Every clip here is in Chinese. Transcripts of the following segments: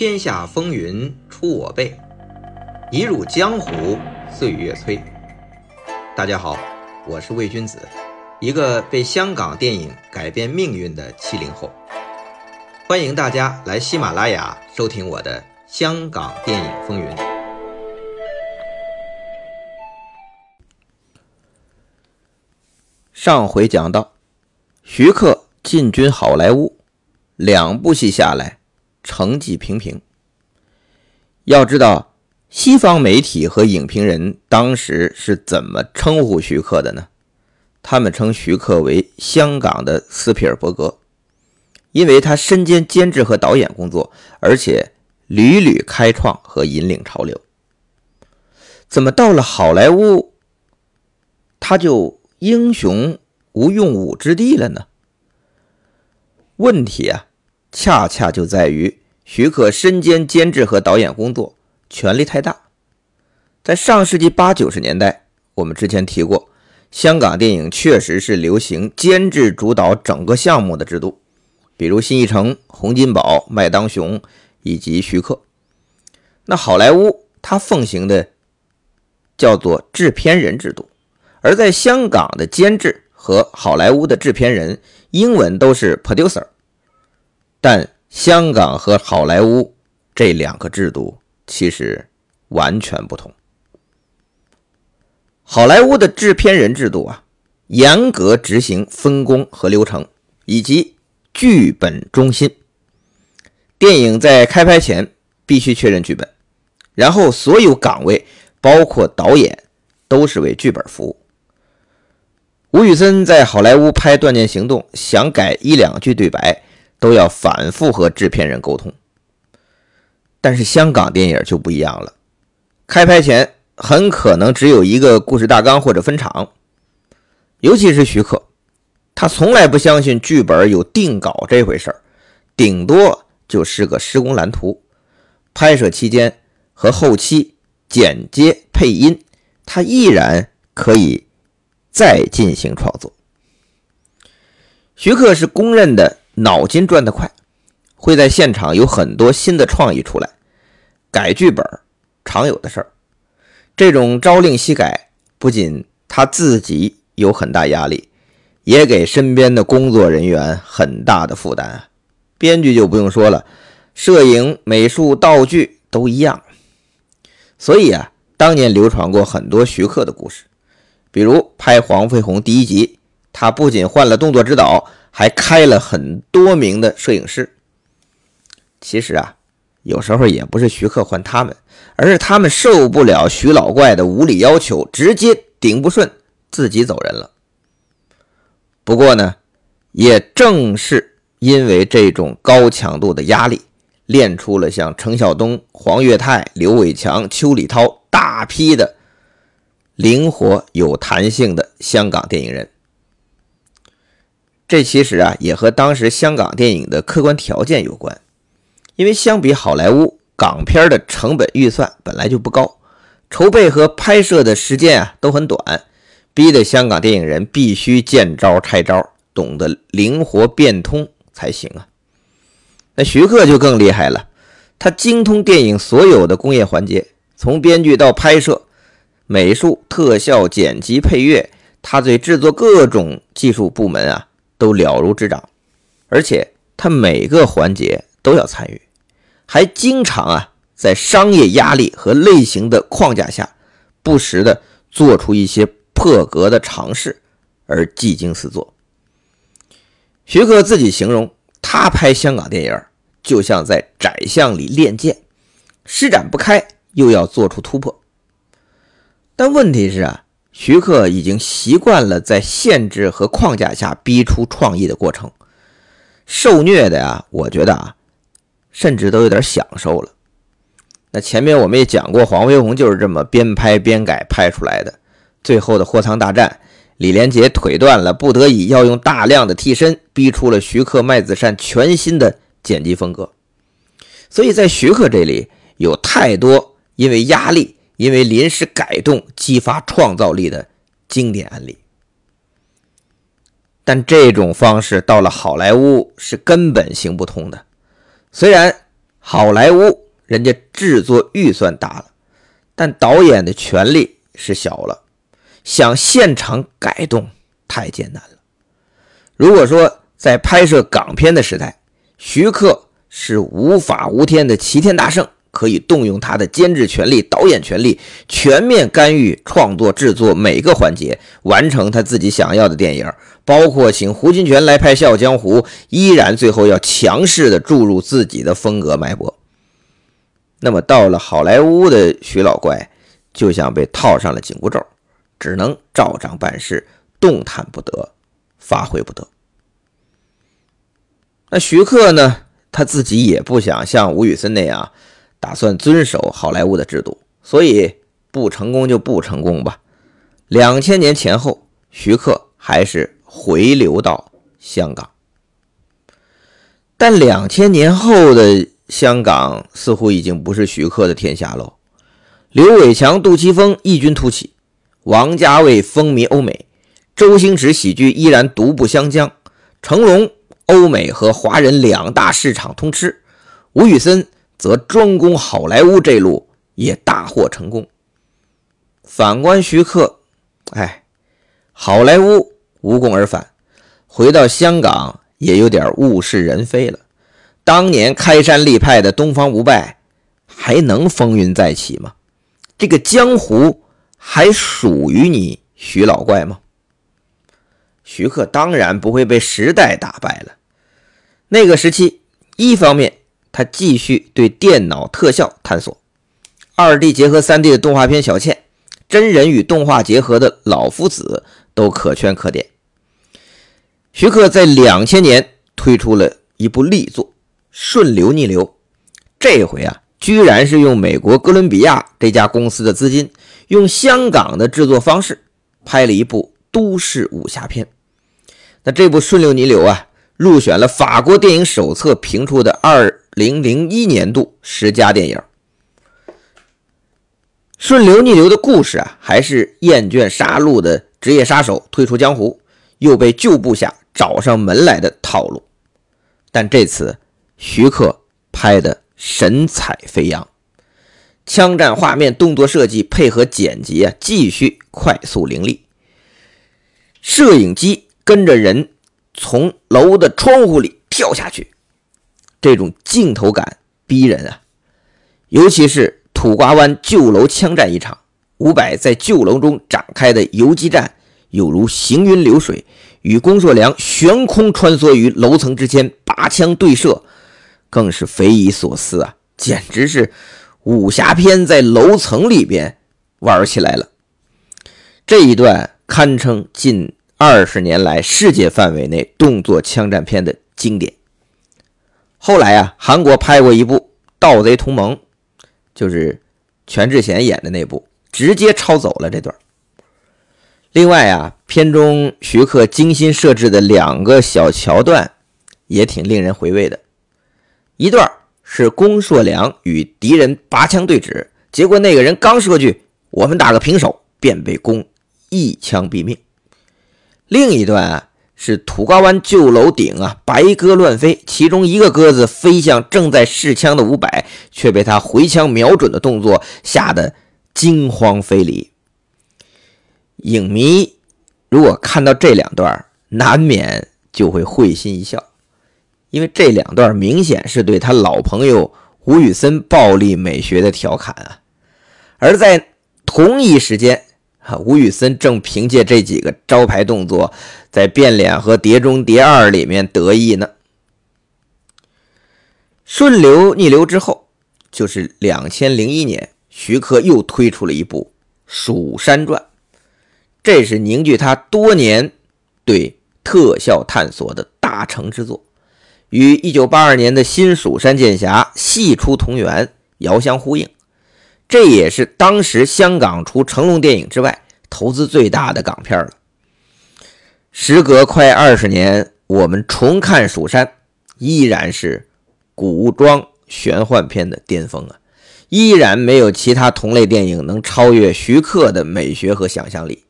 天下风云出我辈，一入江湖岁月催。大家好，我是魏君子，一个被香港电影改变命运的七零后。欢迎大家来喜马拉雅收听我的《香港电影风云》。上回讲到，徐克进军好莱坞，两部戏下来。成绩平平。要知道，西方媒体和影评人当时是怎么称呼徐克的呢？他们称徐克为“香港的斯皮尔伯格”，因为他身兼监制和导演工作，而且屡屡开创和引领潮流。怎么到了好莱坞，他就英雄无用武之地了呢？问题啊！恰恰就在于徐克身兼监制和导演工作，权力太大。在上世纪八九十年代，我们之前提过，香港电影确实是流行监制主导整个项目的制度，比如新艺城、洪金宝、麦当雄以及徐克。那好莱坞它奉行的叫做制片人制度，而在香港的监制和好莱坞的制片人，英文都是 producer。但香港和好莱坞这两个制度其实完全不同。好莱坞的制片人制度啊，严格执行分工和流程，以及剧本中心。电影在开拍前必须确认剧本，然后所有岗位，包括导演，都是为剧本服务。吴宇森在好莱坞拍《断剑行动》，想改一两句对白。都要反复和制片人沟通，但是香港电影就不一样了。开拍前很可能只有一个故事大纲或者分场，尤其是徐克，他从来不相信剧本有定稿这回事儿，顶多就是个施工蓝图。拍摄期间和后期剪接配音，他依然可以再进行创作。徐克是公认的。脑筋转得快，会在现场有很多新的创意出来。改剧本常有的事儿，这种朝令夕改，不仅他自己有很大压力，也给身边的工作人员很大的负担。编剧就不用说了，摄影、美术、道具都一样。所以啊，当年流传过很多徐克的故事，比如拍《黄飞鸿》第一集，他不仅换了动作指导。还开了很多名的摄影师。其实啊，有时候也不是徐克换他们，而是他们受不了徐老怪的无理要求，直接顶不顺，自己走人了。不过呢，也正是因为这种高强度的压力，练出了像程晓东、黄岳泰、刘伟强、邱礼涛大批的灵活有弹性的香港电影人。这其实啊，也和当时香港电影的客观条件有关，因为相比好莱坞，港片的成本预算本来就不高，筹备和拍摄的时间啊都很短，逼得香港电影人必须见招拆招，懂得灵活变通才行啊。那徐克就更厉害了，他精通电影所有的工业环节，从编剧到拍摄、美术、特效、剪辑、配乐，他对制作各种技术部门啊。都了如指掌，而且他每个环节都要参与，还经常啊在商业压力和类型的框架下，不时的做出一些破格的尝试，而技惊四座。徐克自己形容，他拍香港电影就像在窄巷里练剑，施展不开，又要做出突破。但问题是啊。徐克已经习惯了在限制和框架下逼出创意的过程，受虐的呀，我觉得啊，甚至都有点享受了。那前面我们也讲过，黄飞鸿就是这么边拍边改拍出来的。最后的货仓大战，李连杰腿断了，不得已要用大量的替身，逼出了徐克、麦子善全新的剪辑风格。所以在徐克这里，有太多因为压力。因为临时改动激发创造力的经典案例，但这种方式到了好莱坞是根本行不通的。虽然好莱坞人家制作预算大了，但导演的权力是小了，想现场改动太艰难了。如果说在拍摄港片的时代，徐克是无法无天的齐天大圣。可以动用他的监制权力、导演权力，全面干预创作制作每个环节，完成他自己想要的电影。包括请胡金铨来拍《笑傲江湖》，依然最后要强势的注入自己的风格脉搏。那么到了好莱坞的徐老怪，就像被套上了紧箍咒，只能照章办事，动弹不得，发挥不得。那徐克呢？他自己也不想像吴宇森那样。打算遵守好莱坞的制度，所以不成功就不成功吧。两千年前后，徐克还是回流到香港，但两千年后的香港似乎已经不是徐克的天下喽。刘伟强、杜琪峰异军突起，王家卫风靡欧美，周星驰喜剧依然独步香江，成龙欧美和华人两大市场通吃，吴宇森。则专攻好莱坞这路也大获成功。反观徐克，哎，好莱坞无功而返，回到香港也有点物是人非了。当年开山立派的东方不败，还能风云再起吗？这个江湖还属于你徐老怪吗？徐克当然不会被时代打败了。那个时期，一方面。他继续对电脑特效探索，二 D 结合三 D 的动画片《小倩》，真人与动画结合的《老夫子》都可圈可点。徐克在两千年推出了一部力作《顺流逆流》，这回啊，居然是用美国哥伦比亚这家公司的资金，用香港的制作方式拍了一部都市武侠片。那这部《顺流逆流》啊，入选了法国电影手册评出的二。零零一年度十佳电影，《顺流逆流》的故事啊，还是厌倦杀戮的职业杀手退出江湖，又被旧部下找上门来的套路。但这次徐克拍的神采飞扬，枪战画面、动作设计配合剪辑啊，继续快速凌厉。摄影机跟着人从楼的窗户里跳下去。这种镜头感逼人啊！尤其是土瓜湾旧楼枪战一场，伍佰在旧楼中展开的游击战，有如行云流水，与龚硕良悬空穿梭于楼层之间，拔枪对射，更是匪夷所思啊！简直是武侠片在楼层里边玩起来了。这一段堪称近二十年来世界范围内动作枪战片的经典。后来啊，韩国拍过一部《盗贼同盟》，就是全智贤演的那部，直接抄走了这段。另外啊，片中徐克精心设置的两个小桥段也挺令人回味的。一段是龚硕良与敌人拔枪对峙，结果那个人刚说句“我们打个平手”，便被龚一枪毙命。另一段啊。是土瓜湾旧楼顶啊，白鸽乱飞，其中一个鸽子飞向正在试枪的伍佰，却被他回枪瞄准的动作吓得惊慌飞离。影迷如果看到这两段，难免就会会心一笑，因为这两段明显是对他老朋友吴宇森暴力美学的调侃啊，而在同一时间。吴宇森正凭借这几个招牌动作，在变脸和碟中谍二里面得意呢。顺流逆流之后，就是两千零一年，徐克又推出了一部《蜀山传》，这是凝聚他多年对特效探索的大成之作，与一九八二年的新《蜀山剑侠》系出同源，遥相呼应。这也是当时香港除成龙电影之外投资最大的港片了。时隔快二十年，我们重看《蜀山》，依然是古装玄幻片的巅峰啊！依然没有其他同类电影能超越徐克的美学和想象力。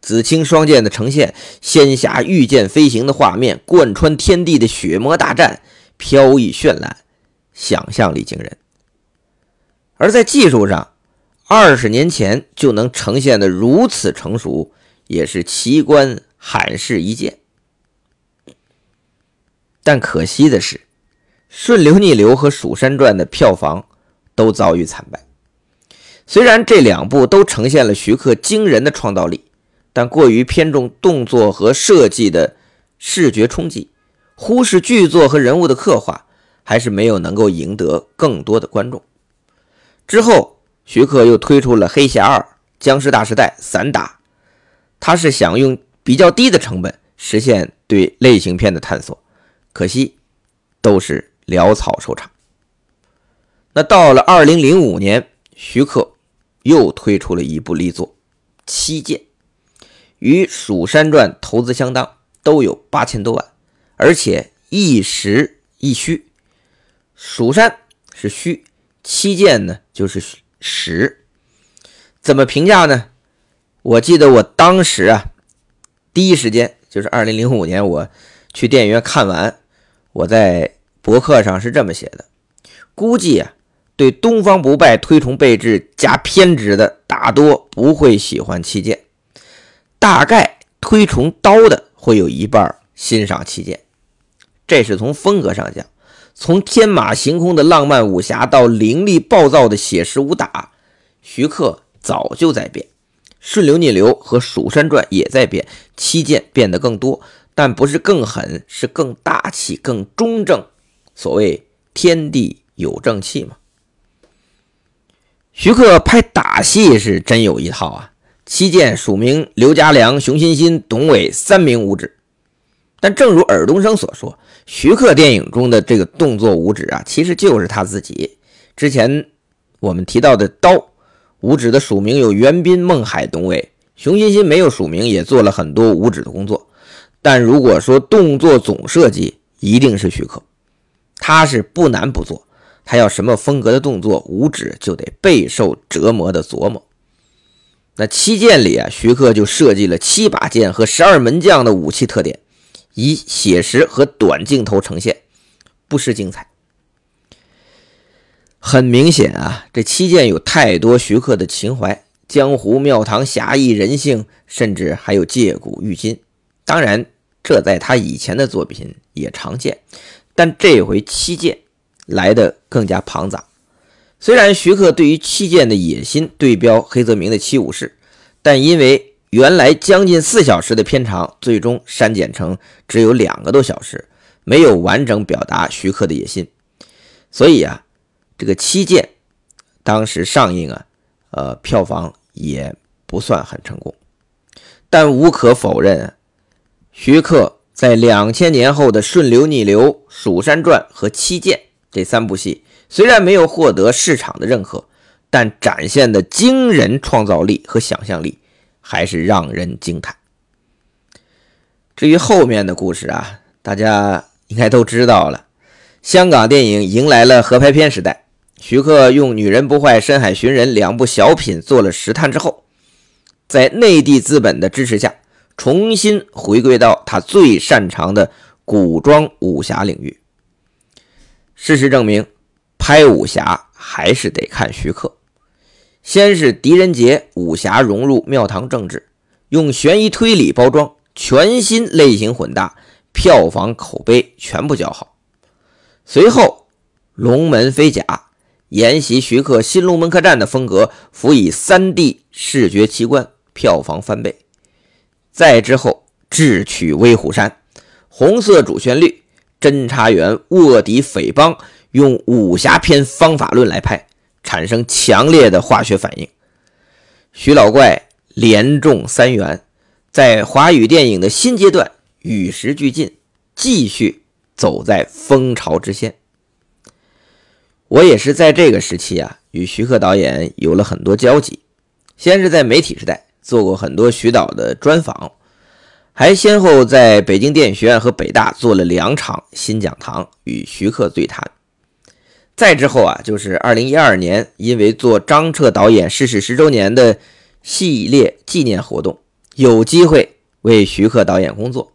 紫青双剑的呈现，仙侠御剑飞行的画面，贯穿天地的血魔大战，飘逸绚烂，想象力惊人。而在技术上，二十年前就能呈现的如此成熟，也是奇观罕事一见。但可惜的是，《顺流逆流》和《蜀山传》的票房都遭遇惨败。虽然这两部都呈现了徐克惊人的创造力，但过于偏重动作和设计的视觉冲击，忽视剧作和人物的刻画，还是没有能够赢得更多的观众。之后，徐克又推出了《黑侠二》《僵尸大时代》散打，他是想用比较低的成本实现对类型片的探索，可惜都是潦草收场。那到了二零零五年，徐克又推出了一部力作《七剑》，与《蜀山传》投资相当，都有八千多万，而且一实一虚，蜀山是虚。七剑呢，就是十，怎么评价呢？我记得我当时啊，第一时间就是二零零五年，我去电影院看完，我在博客上是这么写的：估计啊，对东方不败推崇备至加偏执的大多不会喜欢七剑，大概推崇刀的会有一半欣赏七剑，这是从风格上讲。从天马行空的浪漫武侠到凌厉暴躁的写实武打，徐克早就在变。顺流逆流和蜀山传也在变，七剑变得更多，但不是更狠，是更大气、更中正。所谓天地有正气嘛。徐克拍打戏是真有一套啊！七剑署名刘家良、熊欣欣、董伟三名武指。但正如尔冬升所说，徐克电影中的这个动作五指啊，其实就是他自己。之前我们提到的刀五指的署名有袁彬、孟海、董伟，熊欣欣没有署名，也做了很多五指的工作。但如果说动作总设计，一定是徐克，他是不难不做，他要什么风格的动作五指就得备受折磨的琢磨。那七剑里啊，徐克就设计了七把剑和十二门将的武器特点。以写实和短镜头呈现，不失精彩。很明显啊，这七剑有太多徐克的情怀，江湖庙堂侠义人性，甚至还有借古喻今。当然，这在他以前的作品也常见，但这回七剑来的更加庞杂。虽然徐克对于七剑的野心对标黑泽明的七武士，但因为。原来将近四小时的片长，最终删减成只有两个多小时，没有完整表达徐克的野心。所以啊，这个《七剑》当时上映啊，呃，票房也不算很成功。但无可否认，徐克在两千年后的《顺流逆流》《蜀山传》和《七剑》这三部戏，虽然没有获得市场的认可，但展现的惊人创造力和想象力。还是让人惊叹。至于后面的故事啊，大家应该都知道了。香港电影迎来了合拍片时代，徐克用《女人不坏》《深海寻人》两部小品做了实探之后，在内地资本的支持下，重新回归到他最擅长的古装武侠领域。事实证明，拍武侠还是得看徐克。先是狄仁杰武侠融入庙堂政治，用悬疑推理包装，全新类型混搭，票房口碑全部较好。随后，龙门飞甲沿袭徐克《新龙门客栈》的风格，辅以 3D 视觉奇观，票房翻倍。再之后，智取威虎山，红色主旋律，侦查员卧底匪帮，用武侠片方法论来拍。产生强烈的化学反应。徐老怪连中三元，在华语电影的新阶段与时俱进，继续走在风潮之先。我也是在这个时期啊，与徐克导演有了很多交集。先是在媒体时代做过很多徐导的专访，还先后在北京电影学院和北大做了两场新讲堂，与徐克对谈。再之后啊，就是二零一二年，因为做张彻导演逝世十周年的系列纪念活动，有机会为徐克导演工作。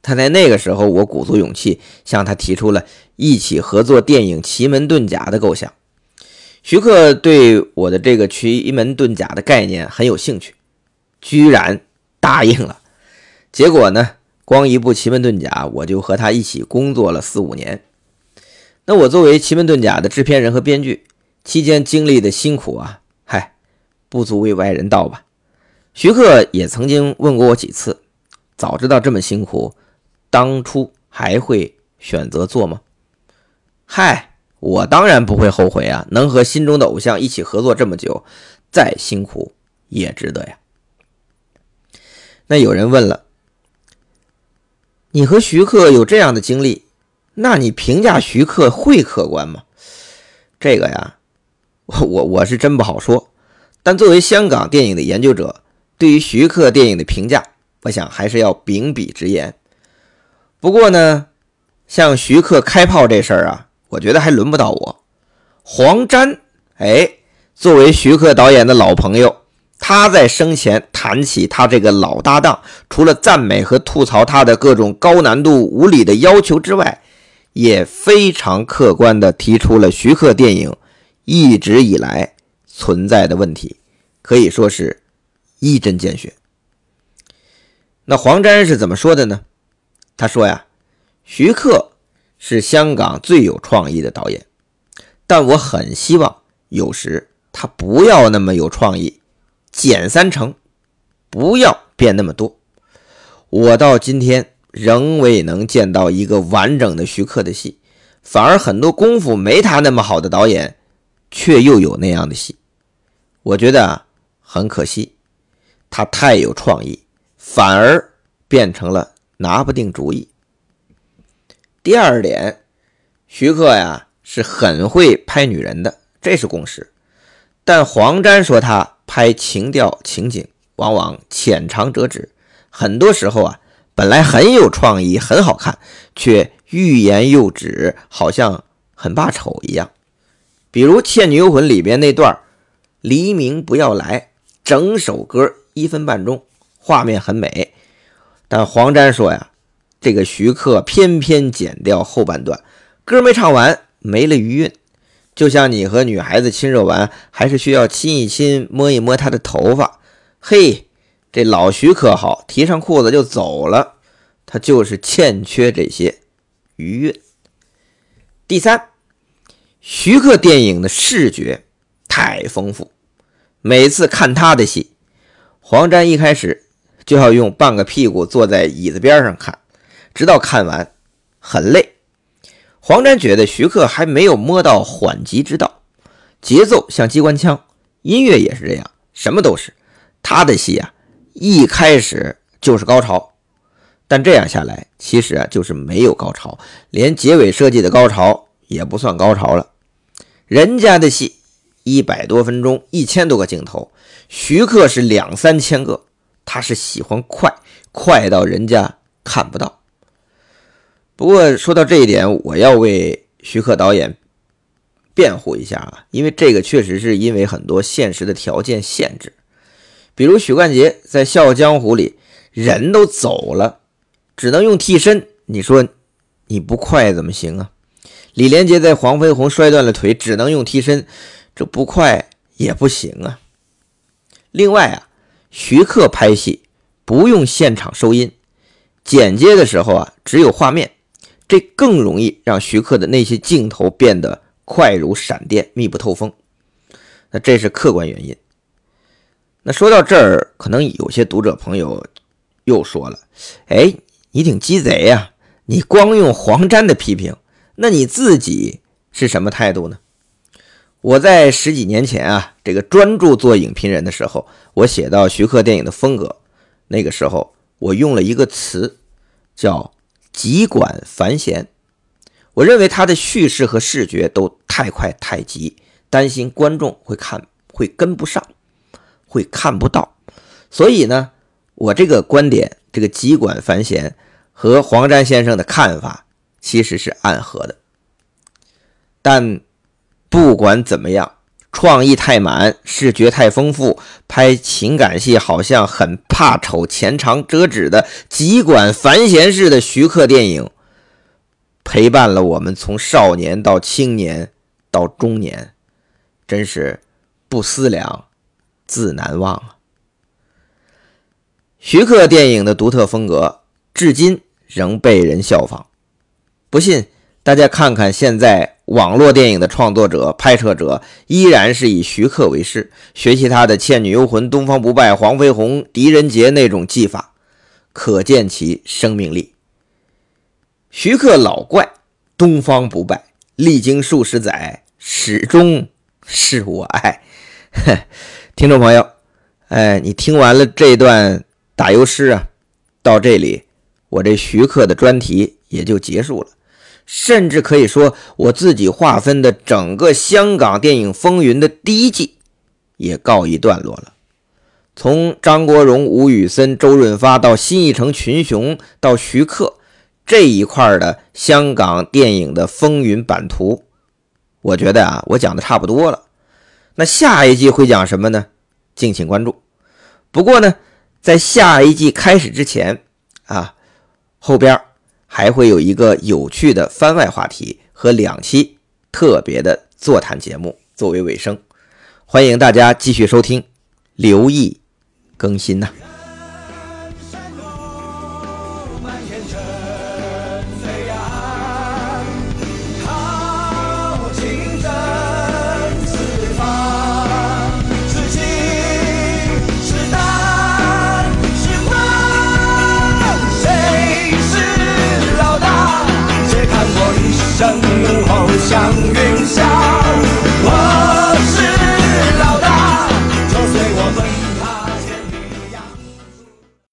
他在那个时候，我鼓足勇气向他提出了一起合作电影《奇门遁甲》的构想。徐克对我的这个奇门遁甲的概念很有兴趣，居然答应了。结果呢，光一部《奇门遁甲》，我就和他一起工作了四五年。那我作为《奇门遁甲》的制片人和编剧，期间经历的辛苦啊，嗨，不足为外人道吧。徐克也曾经问过我几次，早知道这么辛苦。当初还会选择做吗？嗨，我当然不会后悔啊！能和心中的偶像一起合作这么久，再辛苦也值得呀。那有人问了，你和徐克有这样的经历，那你评价徐克会客观吗？这个呀，我我我是真不好说。但作为香港电影的研究者，对于徐克电影的评价，我想还是要秉笔直言。不过呢，像徐克开炮这事儿啊，我觉得还轮不到我。黄沾，哎，作为徐克导演的老朋友，他在生前谈起他这个老搭档，除了赞美和吐槽他的各种高难度、无理的要求之外，也非常客观地提出了徐克电影一直以来存在的问题，可以说是一针见血。那黄沾是怎么说的呢？他说呀，徐克是香港最有创意的导演，但我很希望有时他不要那么有创意，减三成，不要变那么多。我到今天仍未能见到一个完整的徐克的戏，反而很多功夫没他那么好的导演，却又有那样的戏。我觉得啊，很可惜，他太有创意，反而变成了。拿不定主意。第二点，徐克呀是很会拍女人的，这是共识。但黄沾说他拍情调情景往往浅尝辄止，很多时候啊本来很有创意很好看，却欲言又止，好像很怕丑一样。比如《倩女幽魂》里边那段“黎明不要来”，整首歌一分半钟，画面很美。但黄沾说呀，这个徐克偏偏剪掉后半段，歌没唱完，没了余韵。就像你和女孩子亲热完，还是需要亲一亲，摸一摸她的头发。嘿，这老徐可好，提上裤子就走了，他就是欠缺这些余韵。第三，徐克电影的视觉太丰富，每次看他的戏，黄沾一开始。就要用半个屁股坐在椅子边上看，直到看完，很累。黄沾觉得徐克还没有摸到缓急之道，节奏像机关枪，音乐也是这样，什么都是。他的戏啊，一开始就是高潮，但这样下来，其实啊就是没有高潮，连结尾设计的高潮也不算高潮了。人家的戏一百多分钟，一千多个镜头，徐克是两三千个。他是喜欢快，快到人家看不到。不过说到这一点，我要为徐克导演辩护一下啊，因为这个确实是因为很多现实的条件限制。比如许冠杰在《笑傲江湖》里，人都走了，只能用替身，你说你不快怎么行啊？李连杰在《黄飞鸿》摔断了腿，只能用替身，这不快也不行啊。另外啊。徐克拍戏不用现场收音，剪接的时候啊只有画面，这更容易让徐克的那些镜头变得快如闪电、密不透风。那这是客观原因。那说到这儿，可能有些读者朋友又说了：“哎，你挺鸡贼呀！你光用黄沾的批评，那你自己是什么态度呢？”我在十几年前啊，这个专注做影评人的时候，我写到徐克电影的风格，那个时候我用了一个词，叫“急管繁弦”。我认为他的叙事和视觉都太快太急，担心观众会看会跟不上，会看不到。所以呢，我这个观点，这个“急管繁弦”和黄沾先生的看法其实是暗合的，但。不管怎么样，创意太满，视觉太丰富，拍情感戏好像很怕丑、前长折纸的极管繁弦式的徐克电影，陪伴了我们从少年到青年到中年，真是不思量，自难忘啊！徐克电影的独特风格，至今仍被人效仿。不信，大家看看现在。网络电影的创作者、拍摄者依然是以徐克为师，学习他的《倩女幽魂》《东方不败》《黄飞鸿》《狄仁杰》那种技法，可见其生命力。徐克老怪，东方不败，历经数十载，始终是我爱。听众朋友，哎，你听完了这段打油诗啊，到这里，我这徐克的专题也就结束了。甚至可以说，我自己划分的整个香港电影风云的第一季也告一段落了。从张国荣、吴宇森、周润发到新艺城群雄，到徐克这一块的香港电影的风云版图，我觉得啊，我讲的差不多了。那下一季会讲什么呢？敬请关注。不过呢，在下一季开始之前啊，后边。还会有一个有趣的番外话题和两期特别的座谈节目作为尾声，欢迎大家继续收听，留意更新呐。